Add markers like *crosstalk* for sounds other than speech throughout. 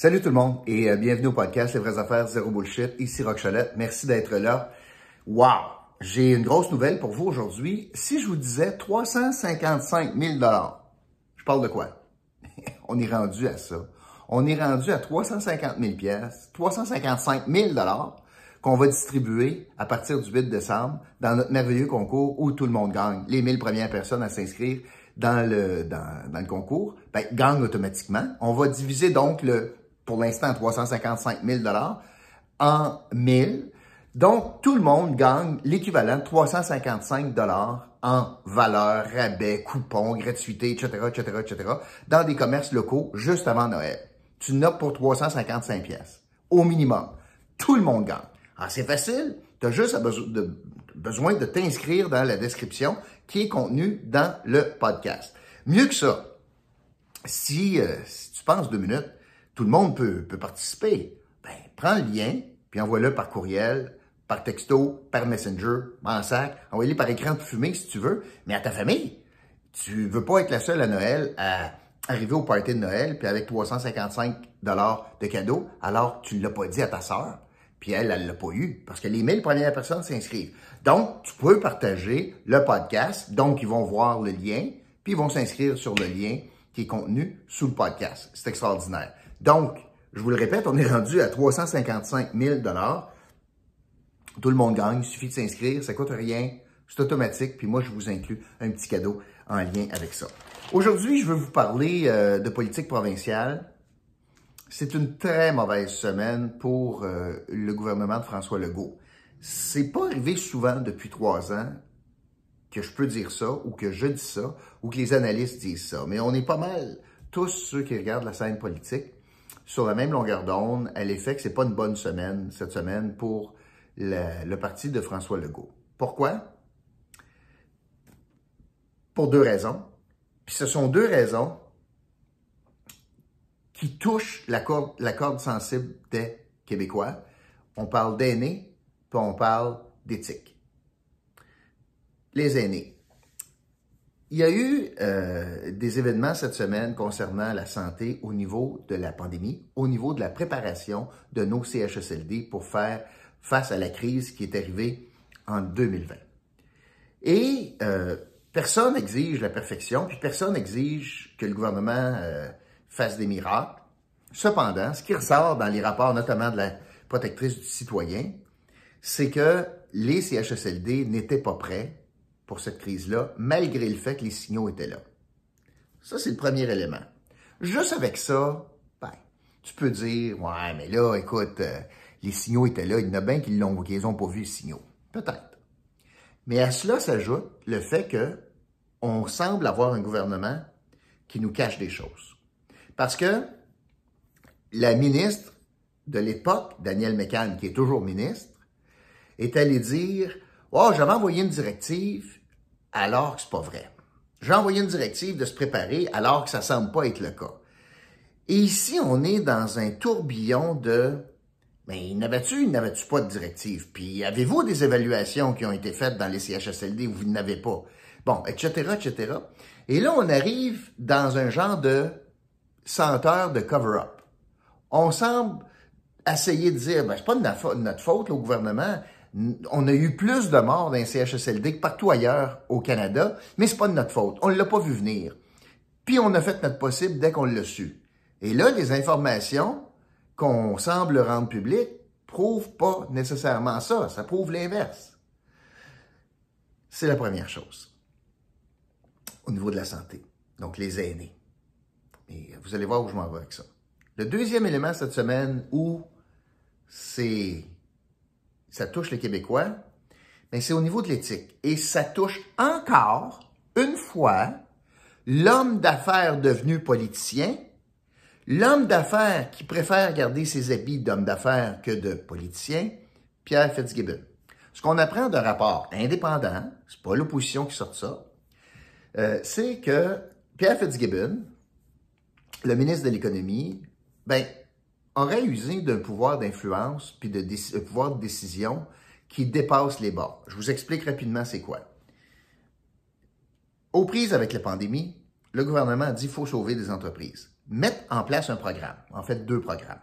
Salut tout le monde et euh, bienvenue au podcast Les vraies affaires zéro bullshit. Ici Rock. Merci d'être là. Wow! J'ai une grosse nouvelle pour vous aujourd'hui. Si je vous disais 355 000 je parle de quoi? *laughs* On est rendu à ça. On est rendu à 350 000 pièces, 355 000 qu'on va distribuer à partir du 8 décembre dans notre merveilleux concours où tout le monde gagne. Les 1000 premières personnes à s'inscrire dans le, dans, dans le concours ben, gagnent automatiquement. On va diviser donc le, pour l'instant, 355 000 en 1000. Donc, tout le monde gagne l'équivalent de 355 en valeur, rabais, coupons, gratuité, etc., etc., etc., dans des commerces locaux juste avant Noël. Tu n'as pour 355 pièces au minimum. Tout le monde gagne. Alors, c'est facile. Tu as juste besoin de t'inscrire dans la description qui est contenue dans le podcast. Mieux que ça, si, euh, si tu penses deux minutes, tout le monde peut, participer. Ben, prends le lien, puis envoie-le par courriel, par texto, par messenger, en sac, envoie-le par écran de fumée si tu veux, mais à ta famille. Tu veux pas être la seule à Noël à arriver au party de Noël, puis avec 355 dollars de cadeaux, alors tu ne l'as pas dit à ta sœur, puis elle, elle l'a pas eu, parce que les 1000 premières personnes s'inscrivent. Donc, tu peux partager le podcast, donc ils vont voir le lien, puis ils vont s'inscrire sur le lien qui est contenu sous le podcast. C'est extraordinaire. Donc, je vous le répète, on est rendu à 355 000 Tout le monde gagne, il suffit de s'inscrire, ça coûte rien, c'est automatique, puis moi, je vous inclus un petit cadeau en lien avec ça. Aujourd'hui, je veux vous parler euh, de politique provinciale. C'est une très mauvaise semaine pour euh, le gouvernement de François Legault. C'est pas arrivé souvent depuis trois ans que je peux dire ça, ou que je dis ça, ou que les analystes disent ça. Mais on est pas mal, tous ceux qui regardent la scène politique, sur la même longueur d'onde à l'effet que c'est pas une bonne semaine, cette semaine, pour le, parti de François Legault. Pourquoi? Pour deux raisons. Puis ce sont deux raisons qui touchent la corde, la corde sensible des Québécois. On parle d'aînés, puis on parle d'éthique. Les aînés. Il y a eu euh, des événements cette semaine concernant la santé au niveau de la pandémie, au niveau de la préparation de nos CHSLD pour faire face à la crise qui est arrivée en 2020. Et euh, personne n'exige la perfection, puis personne n'exige que le gouvernement euh, fasse des miracles. Cependant, ce qui ressort dans les rapports, notamment de la protectrice du citoyen, c'est que les CHSLD n'étaient pas prêts pour cette crise-là, malgré le fait que les signaux étaient là. Ça, c'est le premier élément. Juste avec ça, ben, tu peux dire, ouais, mais là, écoute, euh, les signaux étaient là, il y en a bien qui l'ont, qu'ils n'ont pas vu les signaux. Peut-être. Mais à cela s'ajoute le fait que on semble avoir un gouvernement qui nous cache des choses. Parce que la ministre de l'époque, Danielle McCann, qui est toujours ministre, est allée dire, oh, j'avais envoyé une directive, alors que c'est pas vrai. J'ai envoyé une directive de se préparer alors que ça semble pas être le cas. Et ici, on est dans un tourbillon de mais n'avais-tu, n'avais-tu pas de directive? Puis avez-vous des évaluations qui ont été faites dans les CHSLD où vous n'avez pas? Bon, etc., etc. Et là, on arrive dans un genre de senteur de cover-up. On semble essayer de dire, ben, c'est pas de notre faute, au gouvernement on a eu plus de morts dans CHSLD que partout ailleurs au Canada, mais c'est pas de notre faute. On ne l'a pas vu venir. Puis on a fait notre possible dès qu'on l'a su. Et là, les informations qu'on semble rendre publiques prouvent pas nécessairement ça. Ça prouve l'inverse. C'est la première chose. Au niveau de la santé. Donc, les aînés. Et vous allez voir où je m'en vais avec ça. Le deuxième élément cette semaine où c'est ça touche les Québécois, mais c'est au niveau de l'éthique. Et ça touche encore, une fois, l'homme d'affaires devenu politicien, l'homme d'affaires qui préfère garder ses habits d'homme d'affaires que de politicien, Pierre Fitzgibbon. Ce qu'on apprend d'un rapport indépendant, c'est pas l'opposition qui sort ça, euh, c'est que Pierre Fitzgibbon, le ministre de l'Économie, ben, aurait usé d'un pouvoir d'influence puis de pouvoir de décision qui dépasse les bords. Je vous explique rapidement c'est quoi. Aux prises avec la pandémie, le gouvernement a dit qu'il faut sauver des entreprises. mettre en place un programme, en fait deux programmes,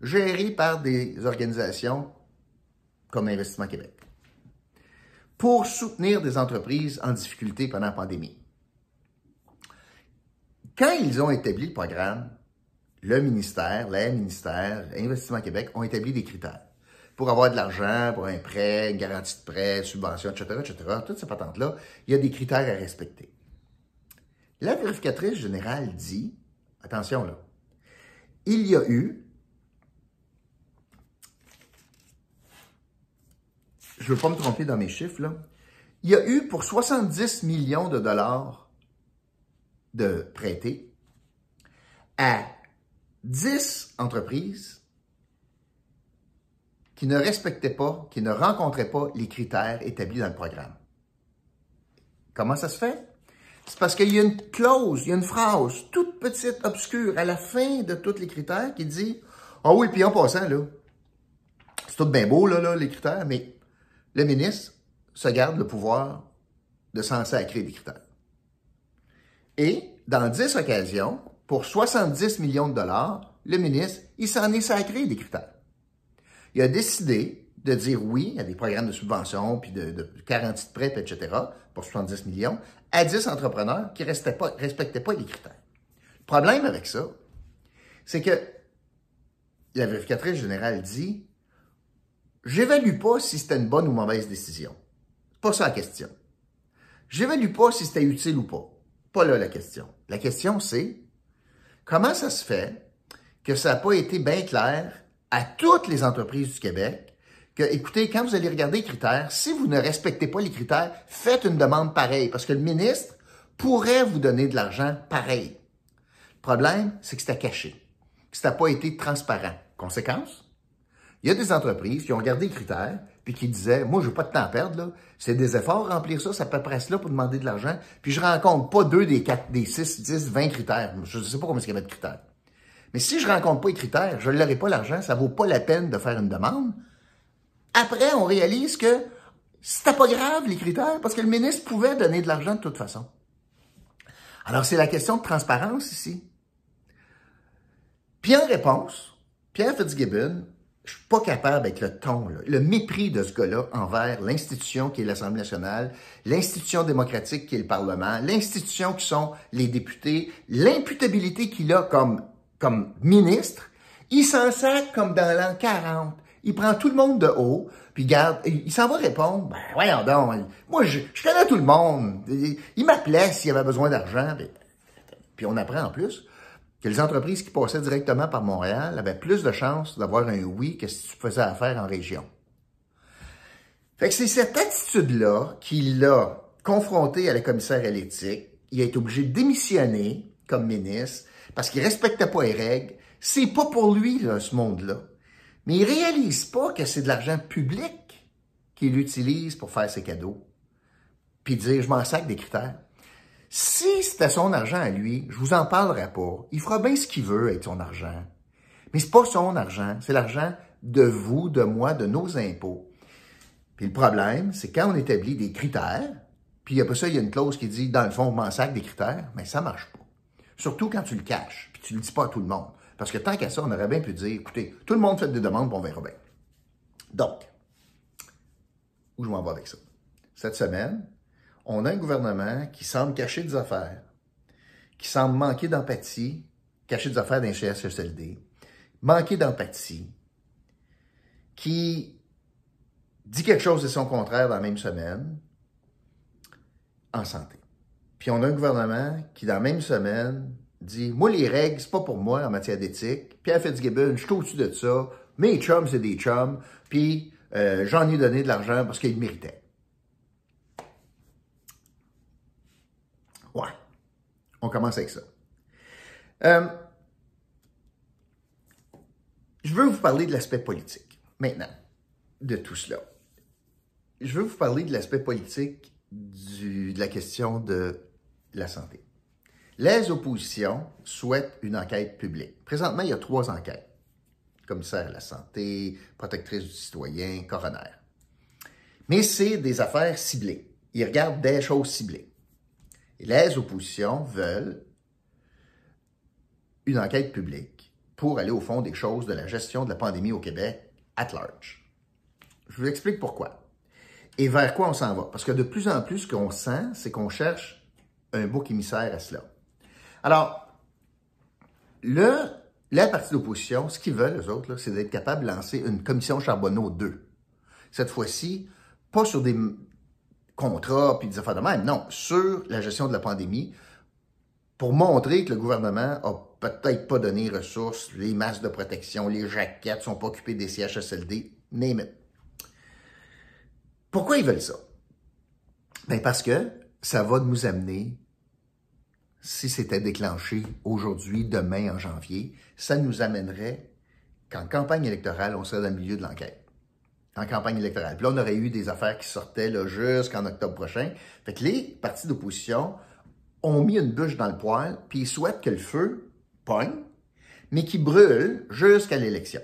gérés par des organisations comme Investissement Québec, pour soutenir des entreprises en difficulté pendant la pandémie. Quand ils ont établi le programme, le ministère, les ministères, Investissement Québec ont établi des critères pour avoir de l'argent, pour un prêt, une garantie de prêt, subvention, etc., etc., toutes ces patentes-là, il y a des critères à respecter. La vérificatrice générale dit, attention là, il y a eu, je ne veux pas me tromper dans mes chiffres, là, il y a eu pour 70 millions de dollars de prêtés à 10 entreprises qui ne respectaient pas, qui ne rencontraient pas les critères établis dans le programme. Comment ça se fait? C'est parce qu'il y a une clause, il y a une phrase toute petite, obscure, à la fin de tous les critères qui dit Ah oui, puis en passant, là, c'est tout bien beau, là, là, les critères, mais le ministre se garde le pouvoir de s'en sacrer des critères. Et dans 10 occasions, pour 70 millions de dollars, le ministre, il s'en est sacré des critères. Il a décidé de dire oui à des programmes de subvention, puis de, garantie de prêt, etc., pour 70 millions, à 10 entrepreneurs qui ne respectaient pas les critères. Le problème avec ça, c'est que la vérificatrice générale dit J'évalue pas si c'était une bonne ou mauvaise décision. Pas ça la question. J'évalue pas si c'était utile ou pas. Pas là la question. La question, c'est comment ça se fait que ça n'a pas été bien clair à toutes les entreprises du Québec que, écoutez, quand vous allez regarder les critères, si vous ne respectez pas les critères, faites une demande pareille, parce que le ministre pourrait vous donner de l'argent pareil. Le problème, c'est que c'était caché, que ça n'a pas été transparent. Conséquence, il y a des entreprises qui ont regardé les critères, puis qui disaient, moi, je n'ai pas de temps à perdre, là. C'est des efforts remplir ça, ça peut presque là pour demander de l'argent, puis je rencontre pas deux des quatre, des six, dix, vingt critères. Je ne sais pas combien il y avait de critères. Mais si je rencontre pas les critères, je ne l'aurai pas l'argent, ça vaut pas la peine de faire une demande. Après, on réalise que c'était pas grave, les critères, parce que le ministre pouvait donner de l'argent de toute façon. Alors, c'est la question de transparence ici. Puis en réponse, Pierre Fitzgibbon, je suis pas capable avec le ton, le mépris de ce gars-là envers l'institution qui est l'Assemblée nationale, l'institution démocratique qui est le Parlement, l'institution qui sont les députés, l'imputabilité qu'il a comme comme ministre, il s'en sert comme dans l'an 40. Il prend tout le monde de haut, puis garde, il s'en va répondre. Ben, voyons donc, moi, je, connais tout le monde. Il, m'appelait s'il avait besoin d'argent. Puis on apprend en plus que les entreprises qui passaient directement par Montréal avaient plus de chances d'avoir un oui que si tu faisais affaire en région. Fait que c'est cette attitude-là qui l'a confronté à la commissaire à l'éthique. Il a été obligé de démissionner comme ministre parce qu'il respectait pas les règles. C'est pas pour lui, là, ce monde-là. Mais il réalise pas que c'est de l'argent public qu'il utilise pour faire ses cadeaux. Puis dire, je m'en sac des critères. Si c'était son argent à lui, je vous en parlerai pas. Il fera bien ce qu'il veut avec son argent. Mais c'est pas son argent, c'est l'argent de vous, de moi, de nos impôts. Puis le problème, c'est quand on établit des critères, puis après ça, il y a une clause qui dit, dans le fond, on m'en sac des critères, mais ça marche pas. Surtout quand tu le caches, puis tu le dis pas à tout le monde. Parce que tant qu'à ça, on aurait bien pu dire, écoutez, tout le monde fait des demandes, puis on verra bien. Donc, où je m'en vais avec ça? Cette semaine, on a un gouvernement qui semble cacher des affaires, qui semble manquer d'empathie, cacher des affaires d'un CHSLD, manquer d'empathie, qui dit quelque chose de son contraire dans la même semaine en santé. Puis on a un gouvernement qui, dans la même semaine, dit Moi, les règles, c'est pas pour moi en matière d'éthique. Pierre Fitzgibbon, je suis au-dessus de ça. Mes chums, c'est des chums. Puis euh, j'en ai donné de l'argent parce qu'ils méritaient. Ouais. On commence avec ça. Euh, je veux vous parler de l'aspect politique maintenant de tout cela. Je veux vous parler de l'aspect politique de la question de la santé. Les oppositions souhaitent une enquête publique. Présentement, il y a trois enquêtes. Commissaire à la santé, protectrice du citoyen, coroner. Mais c'est des affaires ciblées. Ils regardent des choses ciblées. Les oppositions veulent une enquête publique pour aller au fond des choses de la gestion de la pandémie au Québec at large. Je vous explique pourquoi. Et vers quoi on s'en va? Parce que de plus en plus, ce qu'on sent, c'est qu'on cherche un bouc émissaire à cela. Alors, le, la partie d'opposition, ce qu'ils veulent, eux autres, c'est d'être capable de lancer une commission Charbonneau 2. Cette fois-ci, pas sur des contrats puis des affaires de même, non, sur la gestion de la pandémie, pour montrer que le gouvernement a peut-être pas donné ressources, les masques de protection, les jaquettes sont pas occupées des CHSLD, name it. Pourquoi ils veulent ça? Ben parce que ça va nous amener, si c'était déclenché aujourd'hui, demain, en janvier, ça nous amènerait qu'en campagne électorale, on serait dans le milieu de l'enquête. En campagne électorale. Puis là, on aurait eu des affaires qui sortaient jusqu'en octobre prochain. Fait que les partis d'opposition ont mis une bûche dans le poêle, puis ils souhaitent que le feu pogne, mais qui brûle jusqu'à l'élection.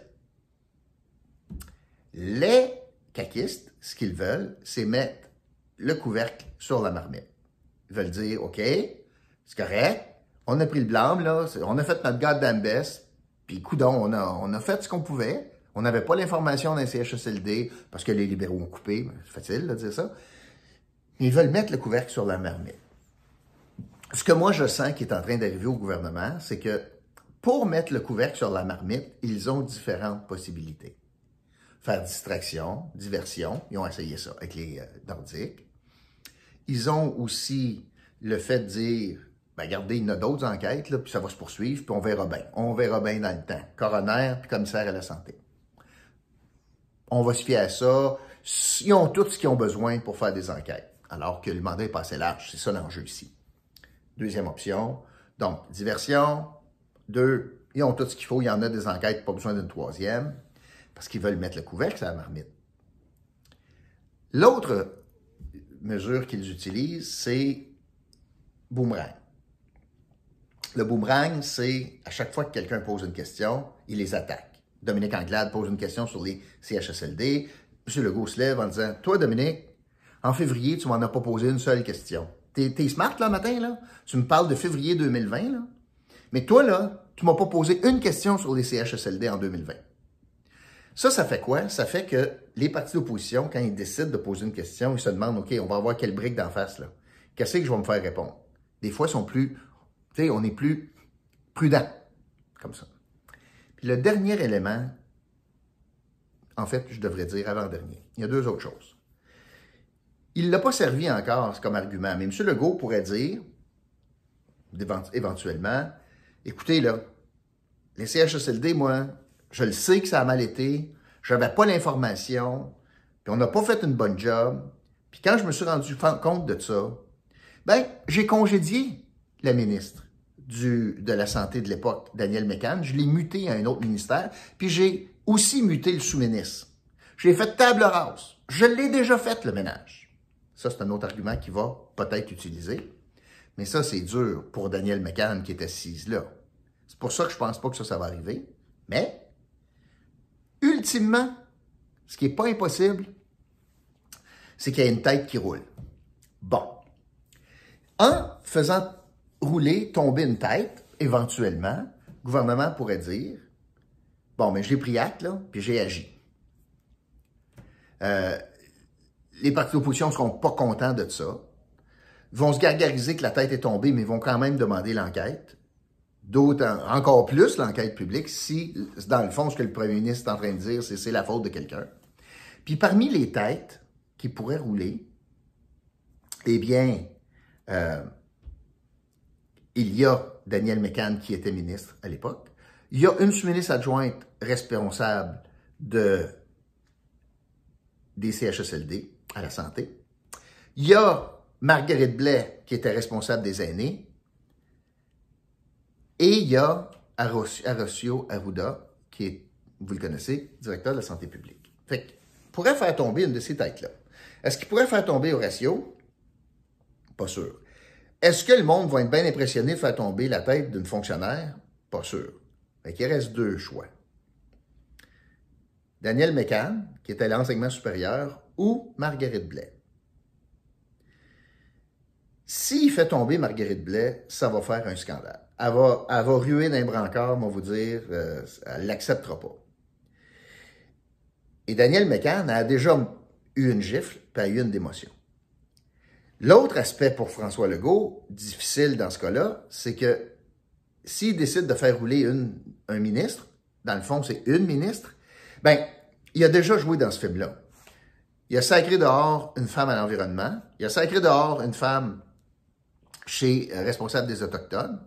Les caquistes, ce qu'ils veulent, c'est mettre le couvercle sur la marmite. Ils veulent dire, OK, c'est correct, on a pris le blâme, là, on a fait notre garde d'ambesse, puis coudon, on a, on a fait ce qu'on pouvait. On n'avait pas l'information d'un CHSLD parce que les libéraux ont coupé, c'est facile de dire ça. Ils veulent mettre le couvercle sur la marmite ce que moi je sens qui est en train d'arriver au gouvernement, c'est que pour mettre le couvercle sur la marmite, ils ont différentes possibilités. Faire distraction, diversion, ils ont essayé ça avec les euh, Nordiques. Ils ont aussi le fait de dire, ben regardez, il y en a d'autres enquêtes, là, puis ça va se poursuivre, puis on verra bien. On verra bien dans le temps. Coroner, puis commissaire à la santé. On va se fier à ça. Ils ont tout ce qu'ils ont besoin pour faire des enquêtes, alors que le mandat est pas assez large. C'est ça l'enjeu ici. Deuxième option. Donc, diversion. Deux, ils ont tout ce qu'il faut. Il y en a des enquêtes, pas besoin d'une troisième, parce qu'ils veulent mettre le couvercle sur la marmite. L'autre mesure qu'ils utilisent, c'est boomerang. Le boomerang, c'est à chaque fois que quelqu'un pose une question, il les attaque. Dominique Anglade pose une question sur les CHSLD. M. Legault se lève en disant Toi, Dominique, en février, tu m'en as pas posé une seule question. T'es smart, là, matin, là? Tu me parles de février 2020, là? Mais toi, là, tu m'as pas posé une question sur les CHSLD en 2020. Ça, ça fait quoi? Ça fait que les partis d'opposition, quand ils décident de poser une question, ils se demandent, OK, on va avoir quelle brique d'en face, là? Qu'est-ce que je vais me faire répondre? Des fois, ils sont plus, tu sais, on est plus prudent, comme ça. Le dernier élément, en fait, je devrais dire avant-dernier, il y a deux autres choses. Il ne l'a pas servi encore comme argument, mais M. Legault pourrait dire, éventuellement, écoutez, là, les CHSLD, moi, je le sais que ça a mal été, je n'avais pas l'information, puis on n'a pas fait une bonne job, puis quand je me suis rendu compte de ça, ben, j'ai congédié la ministre de la Santé de l'époque, Daniel Mécan, je l'ai muté à un autre ministère, puis j'ai aussi muté le sous-ministre. J'ai fait table rase. Je l'ai déjà fait, le ménage. Ça, c'est un autre argument qui va peut-être utiliser. Mais ça, c'est dur pour Daniel McCann qui est assise là. C'est pour ça que je ne pense pas que ça, ça va arriver. Mais, ultimement, ce qui n'est pas impossible, c'est qu'il y a une tête qui roule. Bon. En faisant rouler, tomber une tête, éventuellement, le gouvernement pourrait dire Bon, mais j'ai pris acte, là, puis j'ai agi. Euh, les partis d'opposition ne seront pas contents de ça. Vont se gargariser que la tête est tombée, mais ils vont quand même demander l'enquête. D'autant, encore plus l'enquête publique, si, dans le fond, ce que le premier ministre est en train de dire, c'est c'est la faute de quelqu'un. Puis parmi les têtes qui pourraient rouler, eh bien, euh, il y a Daniel Mécan qui était ministre à l'époque. Il y a une sous-ministre adjointe responsable de, des CHSLD à la santé. Il y a Marguerite Blais, qui était responsable des aînés. Et il y a Arosio Arruda, qui est, vous le connaissez, directeur de la santé publique. Fait pourrait faire tomber une de ces têtes-là. Est-ce qu'il pourrait faire tomber Horacio? Pas sûr. Est-ce que le monde va être bien impressionné de faire tomber la tête d'une fonctionnaire? Pas sûr. Fait qu'il reste deux choix. Daniel Mécan, qui était à l'enseignement supérieur, ou Marguerite Blais. S'il fait tomber Marguerite Blais, ça va faire un scandale. elle va, elle va ruer d'un brancard, on va vous dire, euh, elle l'acceptera pas. Et Daniel McCann a déjà eu une gifle, puis a eu une démotion. L'autre aspect pour François Legault, difficile dans ce cas-là, c'est que s'il décide de faire rouler un ministre, dans le fond, c'est une ministre, ben, il a déjà joué dans ce film-là. Il a sacré dehors une femme à l'environnement, il a sacré dehors une femme chez euh, responsable des Autochtones,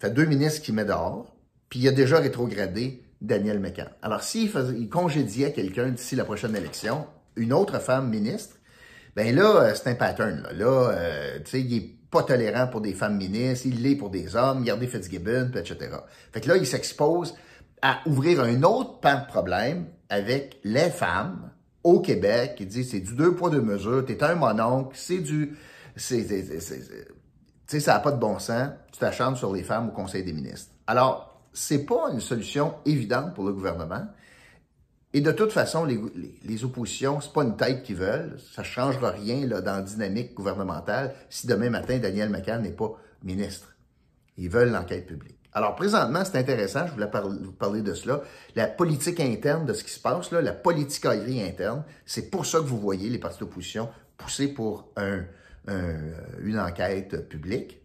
fait deux ministres qui met dehors, puis il a déjà rétrogradé Daniel McCann. Alors, s'il il congédiait quelqu'un d'ici la prochaine élection, une autre femme ministre, ben là, euh, c'est un pattern. Là, là euh, tu sais, il est pas tolérant pour des femmes ministres, il l'est pour des hommes, regardez Fitzgibbon, etc. Fait que là, il s'expose à ouvrir un autre pan de problème avec les femmes au Québec. Il dit, c'est du deux poids, deux mesures, t'es un mononcle, c'est du... c'est Tu sais, ça n'a pas de bon sens, tu t'achantes sur les femmes au Conseil des ministres. Alors, c'est pas une solution évidente pour le gouvernement. Et de toute façon, les, les, les oppositions, pas une tête qu'ils veulent. Ça ne changera rien là, dans la dynamique gouvernementale si demain matin, Daniel McCann n'est pas ministre. Ils veulent l'enquête publique. Alors, présentement, c'est intéressant, je voulais vous parler de cela. La politique interne de ce qui se passe, là, la politicaillerie interne, c'est pour ça que vous voyez les partis d'opposition pousser pour un, une enquête publique.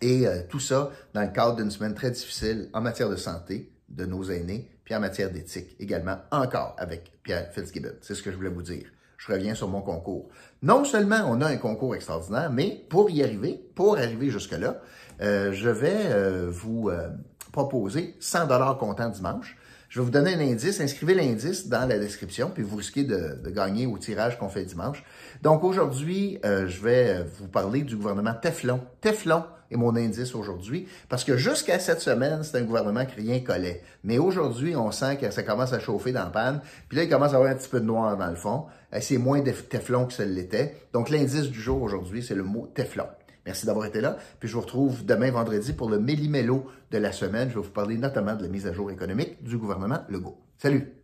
Et euh, tout ça dans le cadre d'une semaine très difficile en matière de santé de nos aînés, puis en matière d'éthique également, encore avec Pierre Fitzgibbon. C'est ce que je voulais vous dire. Je reviens sur mon concours. Non seulement on a un concours extraordinaire, mais pour y arriver, pour arriver jusque-là, euh, je vais euh, vous euh, proposer 100 dollars comptant dimanche. Je vais vous donner un indice. Inscrivez l'indice dans la description, puis vous risquez de, gagner au tirage qu'on fait dimanche. Donc aujourd'hui, euh, je vais vous parler du gouvernement Teflon. Teflon est mon indice aujourd'hui, parce que jusqu'à cette semaine, c'est un gouvernement qui rien collait. Mais aujourd'hui, on sent que ça commence à chauffer dans la panne, puis là, il commence à avoir un petit peu de noir dans le fond. C'est moins de Teflon que ça l'était. Donc l'indice du jour aujourd'hui, c'est le mot Teflon. Merci d'avoir été là. Puis je vous retrouve demain vendredi pour le méli-mélo de la semaine. Je vais vous parler notamment de la mise à jour économique du gouvernement Legault. Salut!